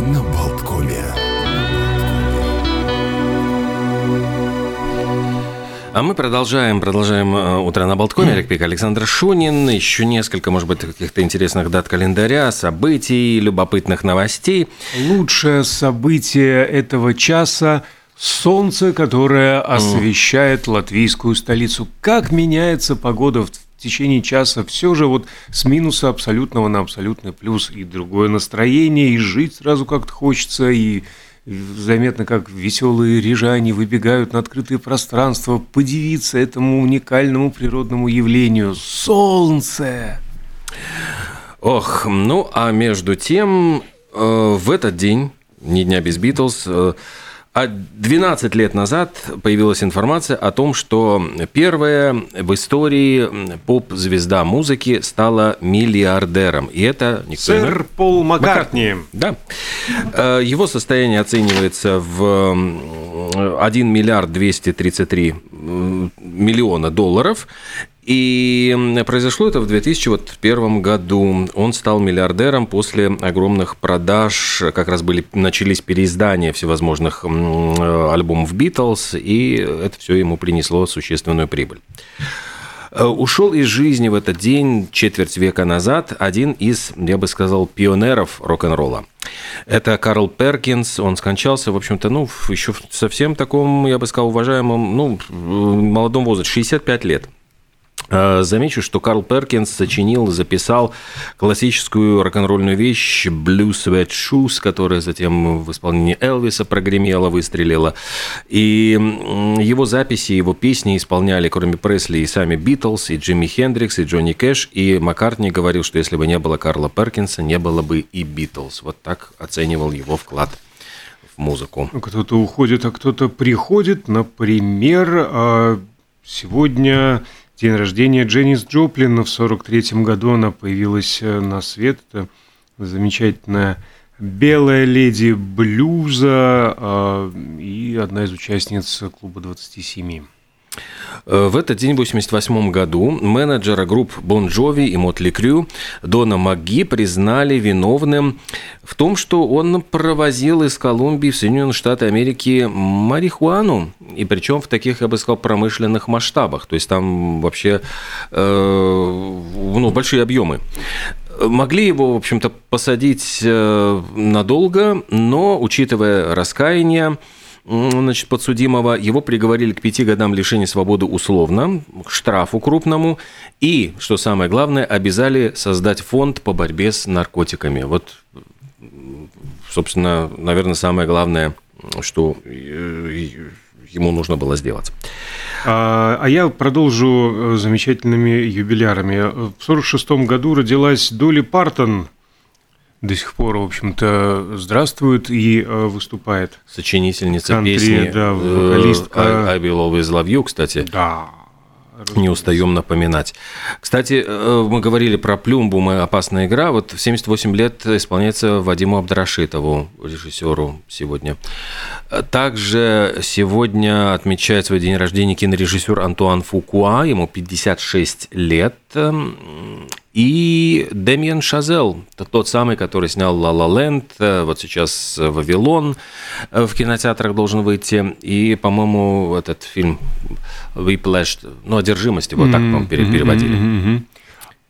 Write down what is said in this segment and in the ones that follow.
на Болткоме. А мы продолжаем, продолжаем э, утро на Болткоме. Олег Пик, Александр Шунин. Еще несколько, может быть, каких-то интересных дат календаря, событий, любопытных новостей. Лучшее событие этого часа – солнце, которое освещает латвийскую столицу. Как меняется погода в течение часа все же вот с минуса абсолютного на абсолютный плюс и другое настроение, и жить сразу как-то хочется, и заметно, как веселые рижане выбегают на открытые пространства, подивиться этому уникальному природному явлению. Солнце! Ох, ну а между тем, э, в этот день, ни дня без Битлз, э, а 12 лет назад появилась информация о том, что первая в истории поп-звезда музыки стала миллиардером. И это никто Сэр иной- Пол Маккартни. Да. Э, Его состояние оценивается в м, 1 миллиард 233 м, миллиона долларов. И произошло это в 2001 году. Он стал миллиардером после огромных продаж. Как раз были, начались переиздания всевозможных э, альбомов Битлз, и это все ему принесло существенную прибыль. Э, Ушел из жизни в этот день, четверть века назад, один из, я бы сказал, пионеров рок-н-ролла. Это Карл Перкинс, он скончался, в общем-то, ну, еще в совсем таком, я бы сказал, уважаемом, ну, молодом возрасте, 65 лет. Э, Замечу, что Карл Перкинс сочинил, записал классическую рок-н-ролльную вещь «Blue Sweat Shoes», которая затем в исполнении Элвиса прогремела, выстрелила. И его записи, его песни исполняли, кроме Пресли, и сами Битлз, и Джимми Хендрикс, и Джонни Кэш. И Маккартни говорил, что если бы не было Карла Перкинса, не было бы и Битлз. Вот так оценивал его вклад в музыку. Ну, Кто-то уходит, а кто-то приходит. Например, а, сегодня день рождения Дженнис Джоплин. В 43 году она появилась э, на свет. Это замечательная белая леди блюза а, и одна из участниц клуба 27. Э, В этот день, в 1988 году, менеджера групп Bon Jovi и Мотли Крю Дона МакГи признали виновным в том, что он провозил из Колумбии в Соединенные Штаты Америки марихуану, и причем в таких, я бы сказал, промышленных масштабах. То есть там вообще э, ну, большие объемы. Могли его, в общем-то, посадить э, надолго, но, учитывая раскаяние, значит, подсудимого, его приговорили к пяти годам лишения свободы условно, к штрафу крупному, и, что самое главное, обязали создать фонд по борьбе с наркотиками. Вот, собственно, наверное, самое главное, что э, ему нужно было сделать. А, а я продолжу э, замечательными юбилярами. В 46 году родилась Долли Партон. До сих пор, в общем-то, здравствует и э, выступает. Сочинительница Кантри, песни да, э, вокалистка. I, I Will Always Love You, кстати. Да. Не устаем напоминать. Кстати, э, мы говорили про Плюмбу, мы опасная игра. Вот в 78 лет исполняется Вадиму Абдрашитову, режиссеру сегодня. Также сегодня отмечает свой день рождения кинорежиссер Антуан Фукуа, ему 56 лет. И Демьян Шазел, тот самый, который снял «Ла Ла Ленд», вот сейчас «Вавилон» в кинотеатрах должен выйти. И, по-моему, этот фильм «Whiplash», ну, «Одержимость» его так, по-моему, пере- переводили. Мгм.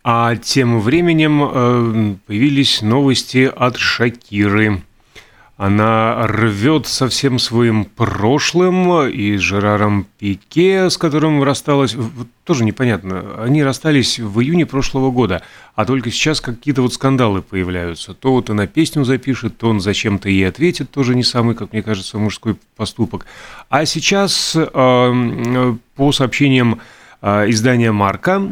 А тем временем э, появились новости от Шакиры. Она рвет со всем своим прошлым и Жераром Пике, с которым рассталась, тоже непонятно, они расстались в июне прошлого года, а только сейчас какие-то вот скандалы появляются. То вот она песню запишет, то он зачем-то ей ответит, тоже не самый, как мне кажется, мужской поступок. А сейчас, э, э, по сообщениям издания Марка,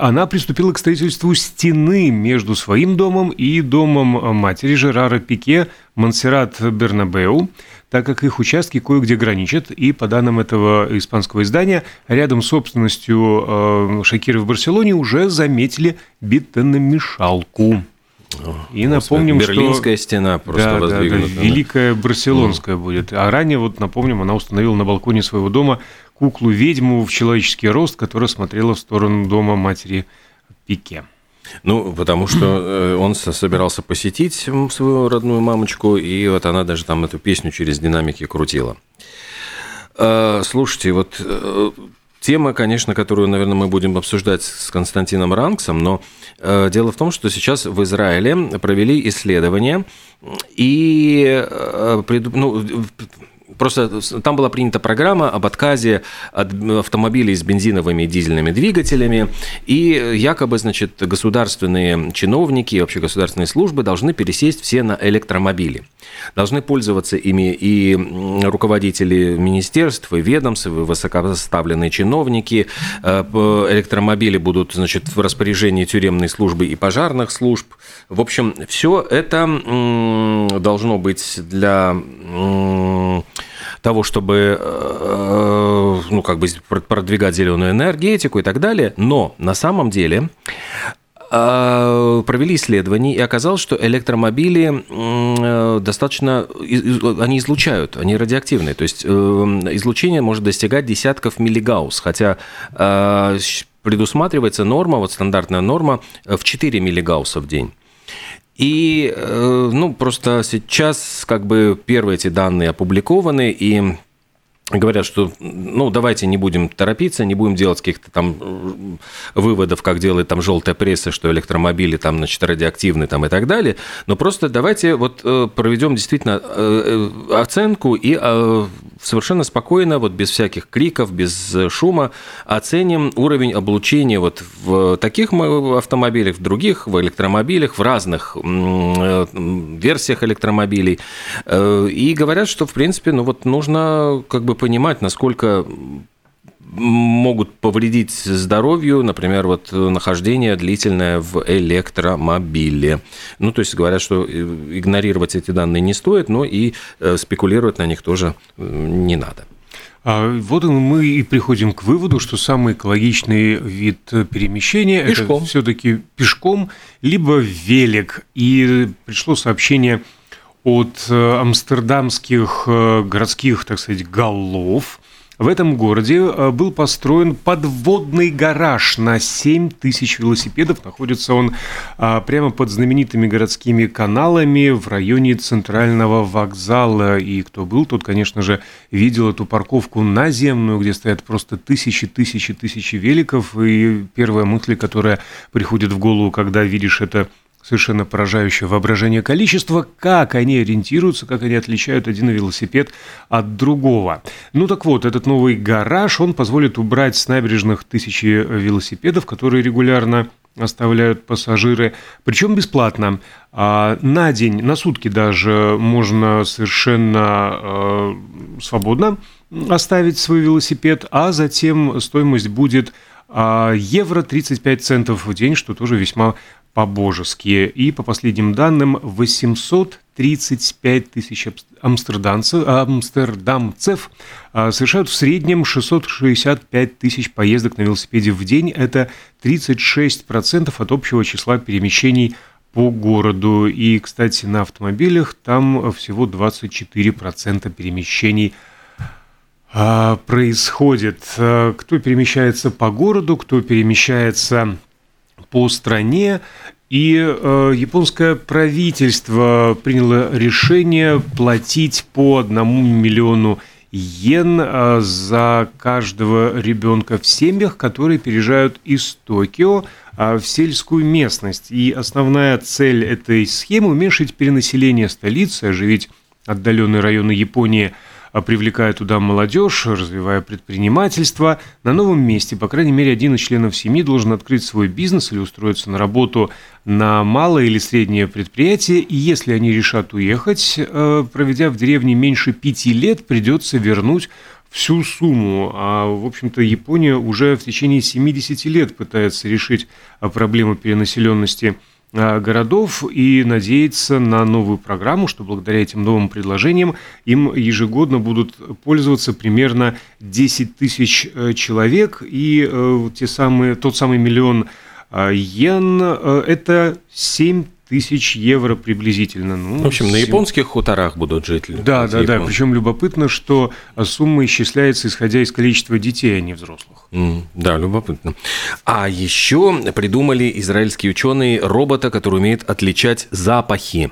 она приступила к строительству стены между своим домом и домом матери Жерара Пике, Монсеррат Бернабеу, так как их участки кое-где граничат, и по данным этого испанского издания, рядом с собственностью э, Шакиры в Барселоне уже заметили бетономешалку. И напомним, что... Берлинская стена просто Да, да, да, да. Великая Барселонская будет. А ранее, вот напомним, она установила на балконе своего дома куклу-ведьму в человеческий рост, которая смотрела в сторону дома матери Пике. Ну, потому что он собирался посетить свою родную мамочку, и вот она даже там эту песню через динамики крутила. Слушайте, вот Тема, конечно, которую, наверное, мы будем обсуждать с Константином Ранксом, но э, дело в том, что сейчас в Израиле провели исследование, и э, ну, Просто там была принята программа об отказе от автомобилей с бензиновыми и дизельными двигателями, и якобы, значит, государственные чиновники, вообще государственные службы должны пересесть все на электромобили. Должны пользоваться ими и руководители министерств, и ведомств, и высокопоставленные чиновники. Э, электромобили будут, значит, в распоряжении тюремной службы и пожарных служб. В общем, все это должно быть для того, чтобы э, ну, как бы продвигать зеленую энергетику и так далее. Но на самом деле э, провели исследования, и оказалось, что электромобили э, достаточно, они излучают, они радиоактивные, то есть излучение может достигать десятков миллигаусс, хотя предусматривается норма, вот стандартная норма в 4 миллигаусса в день. И, э, ну, просто сейчас как бы первые эти данные опубликованы, и говорят, что ну давайте не будем торопиться, не будем делать каких-то там э, выводов, как делает там желтая пресса, что электромобили там, значит, радиоактивны там и так далее, но просто давайте вот э, проведем действительно оценку и совершенно спокойно, вот без всяких криков, без шума оценим уровень облучения вот в таких автомобилях, в других, в электромобилях, в разных версиях электромобилей. И говорят, что, в принципе, ну вот нужно как бы понимать, насколько могут повредить здоровью, например, вот нахождение длительное в электромобиле. Ну, то есть говорят, что игнорировать эти данные не стоит, но и э, спекулировать на них тоже не надо. А вот мы и приходим к выводу, что самый экологичный вид перемещения пешком. это все-таки пешком, либо велик. И пришло сообщение от э, амстердамских э, городских, так сказать, голов. В этом городе э, был построен подводный гараж на 7 тысяч велосипедов. Находится он прямо под знаменитыми городскими каналами в районе центрального вокзала. И кто был, тот, конечно же, видел эту парковку наземную, где стоят просто тысячи, тысячи, тысячи великов. И первая мысль, которая приходит в голову, когда видишь это совершенно поражающее воображение количество, как они ориентируются, как они отличают один велосипед от другого. Ну так вот, этот новый гараж, он позволит убрать с набережных тысячи велосипедов, которые регулярно оставляют пассажиры, причем бесплатно. А на день, на сутки даже можно совершенно э, свободно оставить свой велосипед, а затем стоимость будет а, евро 35 центов в день, что тоже весьма по-божески. И по последним данным 835 тысяч амстердамцев, амстердамцев а, совершают в среднем 665 тысяч поездок на велосипеде в день. Это 36% от общего числа перемещений по городу. И, кстати, на автомобилях там всего 24% перемещений а, происходит. Кто перемещается по городу, кто перемещается по стране, и э, японское правительство приняло решение платить по одному миллиону йен э, за каждого ребенка в семьях, которые переезжают из Токио э, в сельскую местность. И основная цель этой схемы – уменьшить перенаселение столицы, оживить отдаленные районы Японии – привлекая туда молодежь, развивая предпринимательство. На новом месте, по крайней мере, один из членов семьи должен открыть свой бизнес или устроиться на работу на малое или среднее предприятие, и если они решат уехать, э, проведя в деревне меньше пяти лет, придется вернуть всю сумму. А, в общем-то, Япония уже в течение 70 лет пытается решить э, проблему перенаселенности городов и надеяться на новую программу, что благодаря этим новым предложениям им ежегодно будут пользоваться примерно 10 тысяч э, человек, и э, те самые, тот самый миллион йен – это 7 тысяч евро приблизительно. Ну, в общем, 7... на японских хуторах будут жить. Да, да, да. Причем любопытно, что сумма исчисляется исходя из количества детей, а не взрослых. Mm, да, любопытно. А еще придумали израильские ученые робота, который умеет отличать запахи.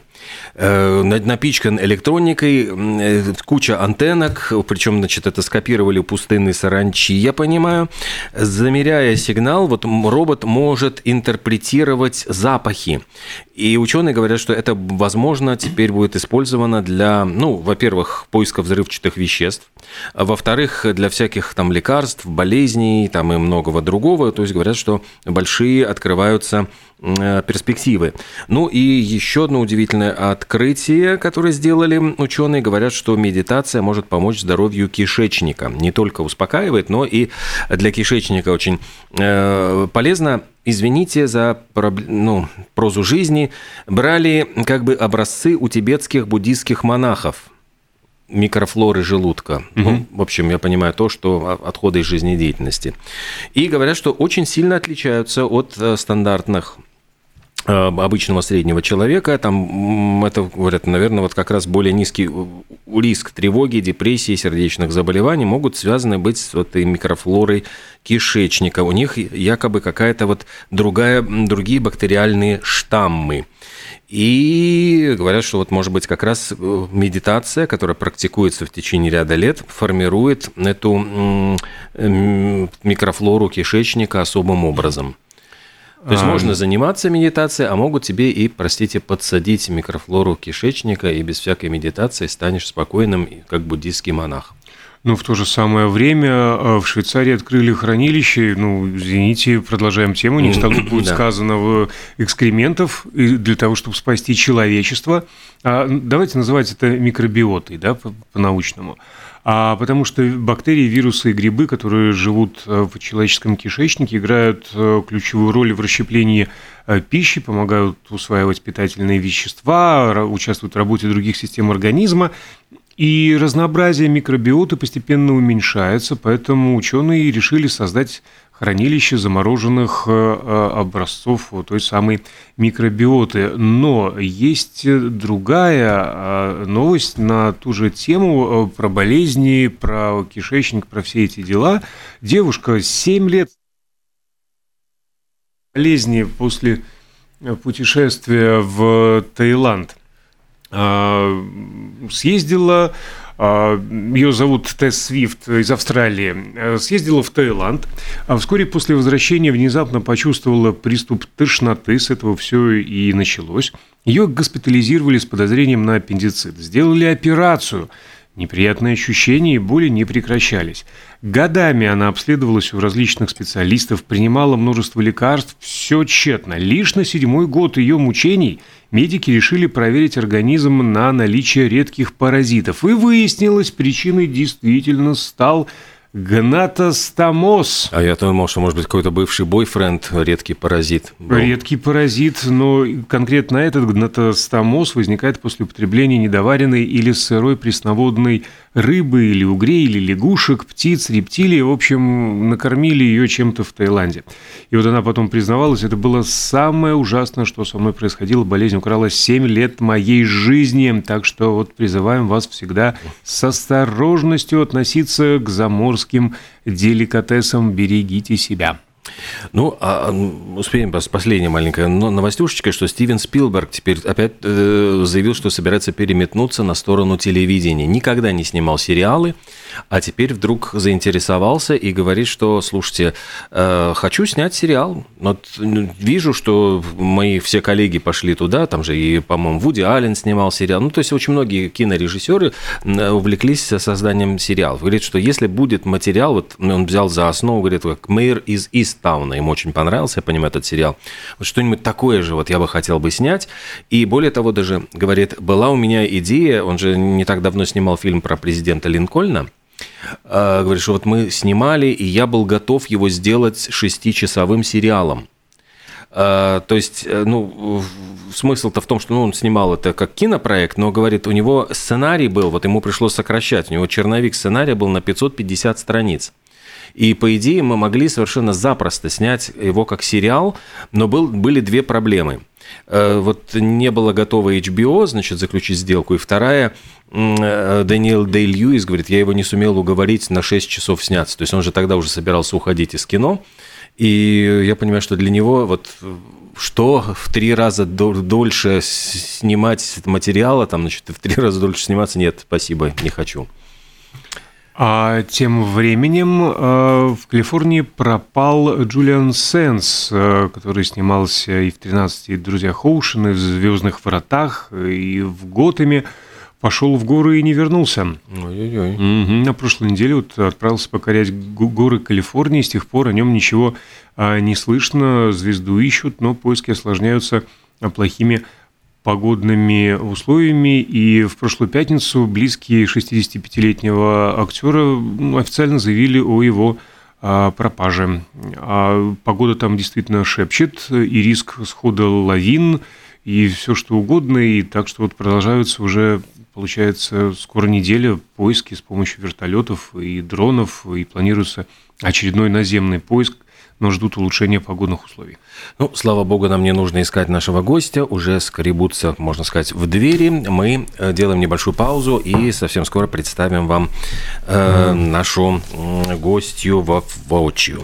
Э, напичкан электроникой, э, куча антеннок, причем, значит, это скопировали пустынные саранчи, я понимаю. Замеряя сигнал, вот робот может интерпретировать запахи. И ученые говорят, что это, возможно, теперь будет использовано для, ну, во-первых, поиска взрывчатых веществ, а во-вторых, для всяких там лекарств, болезней, там и многого другого. То есть говорят, что большие открываются перспективы. Ну и еще одно удивительное открытие, которое сделали ученые, говорят, что медитация может помочь здоровью кишечника. Не только успокаивает, но и для кишечника очень э, полезно. Извините за ну, прозу жизни. Брали как бы образцы у тибетских буддийских монахов микрофлоры желудка. Угу. Ну, в общем, я понимаю то, что отходы из жизнедеятельности. И говорят, что очень сильно отличаются от э, стандартных Э, обычного среднего человека, там это, говорят, наверное, вот как раз более низкий риск тревоги, депрессии, сердечных заболеваний могут связаны быть с вот этой микрофлорой кишечника. У них якобы какая-то вот другая, другие бактериальные штаммы. И говорят, что вот, может быть, как раз э, медитация, которая практикуется в течение ряда лет, формирует эту микрофлору кишечника особым образом. То есть а, можно заниматься медитацией, а могут тебе и, простите, подсадить микрофлору кишечника, и без всякой медитации станешь спокойным, как буддийский монах. Ну, в то же самое время э, в Швейцарии открыли хранилище, ну, извините, продолжаем тему, не тут будет сказано в экскрементов для того, чтобы спасти человечество. А, давайте называть это микробиотой, да, по-научному. По а потому что бактерии, вирусы и грибы, которые живут э, в человеческом кишечнике, играют э, ключевую роль в расщеплении э, пищи, помогают усваивать питательные вещества, участвуют в работе других систем организма. И разнообразие микробиоты постепенно уменьшается, поэтому ученые решили создать хранилище замороженных э, э, образцов той самой микробиоты. Но есть другая э, новость на ту же тему про болезни, про кишечник, про все эти дела. Девушка 7 лет болезни после путешествия в Таиланд съездила а, Ее зовут Тесс Свифт из Австралии. Э, съездила в Таиланд. А вскоре после возвращения внезапно почувствовала приступ тошноты. С этого все и началось. Ее госпитализировали с подозрением на аппендицит. Сделали операцию. Неприятные ощущения и боли не прекращались. Годами она обследовалась у различных специалистов, принимала множество лекарств, все тщетно. Лишь на седьмой год ее мучений медики решили проверить организм на наличие редких паразитов. И выяснилось, причиной действительно стал Гнатостомоз. А я думал, что, может быть, какой-то бывший бойфренд, редкий паразит. Был. Редкий паразит, но конкретно этот гнатостомоз возникает после употребления недоваренной или сырой пресноводной рыбы или угрей, или лягушек, птиц, рептилий. В общем, накормили ее чем-то в Таиланде. И вот она потом признавалась, это было самое ужасное, что со мной происходило. Болезнь украла 7 лет моей жизни. Так что вот призываем вас всегда с осторожностью относиться к заморским деликатесам. Берегите себя. Ну, а успеем с последней маленькой новостюшечкой, что Стивен Спилберг теперь опять э, заявил, что собирается переметнуться на сторону телевидения. Никогда не снимал сериалы, а теперь вдруг заинтересовался и говорит, что, слушайте, э, хочу снять сериал. Вот ну, вижу, что мои все коллеги пошли туда, там же и, по-моему, Вуди Аллен снимал сериал. Ну, то есть очень многие кинорежиссеры увлеклись созданием сериалов. Говорит, что если будет материал, вот он взял за основу, говорит, как «Мэйр из Истауна», ему очень понравился, я понимаю, этот сериал. Вот что-нибудь такое же вот я бы хотел бы снять. И более того, даже, говорит, была у меня идея, он же не так давно снимал фильм про президента Линкольна, а, говорит, что вот мы снимали, и я был готов его сделать шестичасовым сериалом. А, то есть, э, ну, смысл-то в том, что ну, он снимал это как кинопроект, но, говорит, у него сценарий был, вот ему пришлось сокращать, у него черновик сценария был на 550 страниц. И, по идее, мы могли совершенно запросто снять его как сериал, но был, были две проблемы – вот не было готово HBO, значит, заключить сделку. И вторая, э, Даниэл Дэй Льюис говорит, я его не сумел уговорить на 6 часов сняться. То есть он же тогда уже собирался уходить из кино. И я понимаю, что для него вот что в три раза дольше снимать материала, там, значит, в три раза дольше сниматься, нет, спасибо, не хочу. А тем временем э, в Калифорнии пропал Джулиан Сенс, э, который снимался и в «13 друзьях Оушена», и в «Звездных вратах», и в «Готэме». Пошел в горы и не вернулся. Ой-ой-ой. Угу. На прошлой неделе вот отправился покорять горы Калифорнии. С тех пор о нем ничего а, не слышно. Звезду ищут, но поиски осложняются плохими погодными условиями, и в прошлую пятницу близкие 65-летнего актера ну, официально заявили о его а, пропаже. А погода там действительно шепчет, и риск схода лавин, и все что угодно, и так что вот продолжаются уже, получается, скоро неделя поиски с помощью вертолетов и дронов, и планируется очередной наземный поиск – но ждут улучшения погодных условий. Ну, слава богу, нам не нужно искать нашего гостя, уже скребутся, можно сказать, в двери. Мы э, делаем небольшую паузу и совсем скоро представим вам э, нашу гостью во воочию.